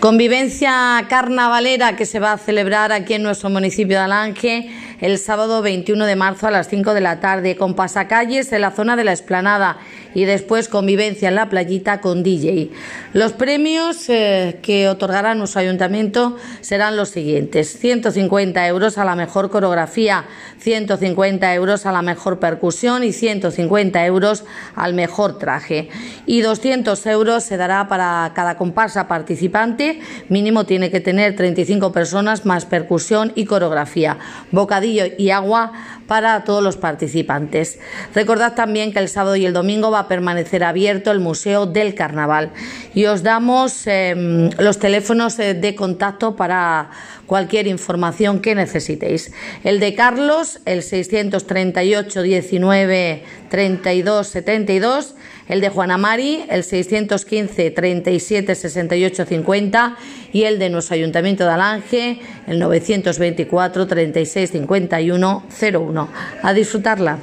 Convivencia carnavalera que se va a celebrar aquí en nuestro municipio de Alange el sábado 21 de marzo a las 5 de la tarde con pasacalles en la zona de la explanada y después convivencia en la playita con DJ. Los premios eh, que otorgará nuestro ayuntamiento serán los siguientes. 150 euros a la mejor coreografía, 150 euros a la mejor percusión y 150 euros al mejor traje. Y 200 euros se dará para cada comparsa participante. Mínimo tiene que tener 35 personas más percusión y coreografía. Bocadillo y agua para todos los participantes. Recordad también que el sábado y el domingo va a permanecer abierto el Museo del Carnaval y os damos em, los teléfonos eh, de contacto para cualquier información que necesitéis. El de Carlos, el 638 19 32 72, el de Juana Mari, el 615 37 68 50 y el de nuestro Ayuntamiento de Alange, el 924 36 51 01. A disfrutarla.